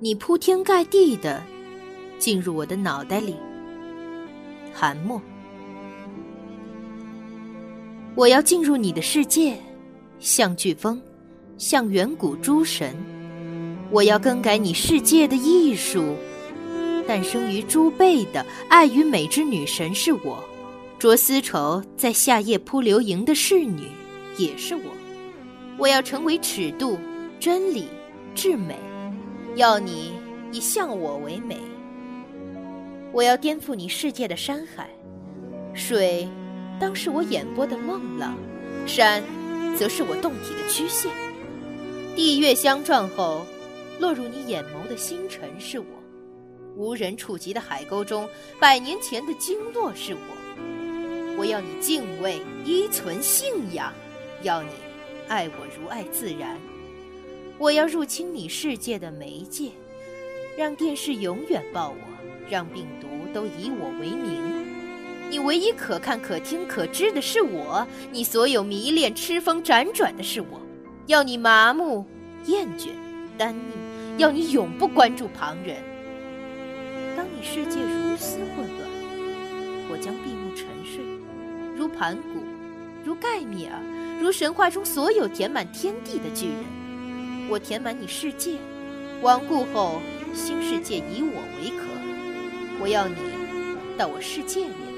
你铺天盖地的进入我的脑袋里。韩墨，我要进入你的世界，像飓风，像远古诸神。我要更改你世界的艺术。诞生于朱贝的爱与美之女神是我，着丝绸在夏夜铺流萤的侍女也是我。我要成为尺度、真理、至美，要你以像我为美。我要颠覆你世界的山海，水当是我眼波的梦浪，山则是我动体的曲线。地月相撞后，落入你眼眸的星辰是我。无人触及的海沟中，百年前的经络是我。我要你敬畏、依存、信仰，要你爱我如爱自然。我要入侵你世界的媒介，让电视永远报我，让病毒都以我为名。你唯一可看、可听、可知的是我，你所有迷恋、痴疯、辗转的是我。要你麻木、厌倦、单宁，要你永不关注旁人。当你世界如斯混乱，我将闭目沉睡，如盘古，如盖米尔，如神话中所有填满天地的巨人。我填满你世界，亡故后新世界以我为壳。我要你到我世界里。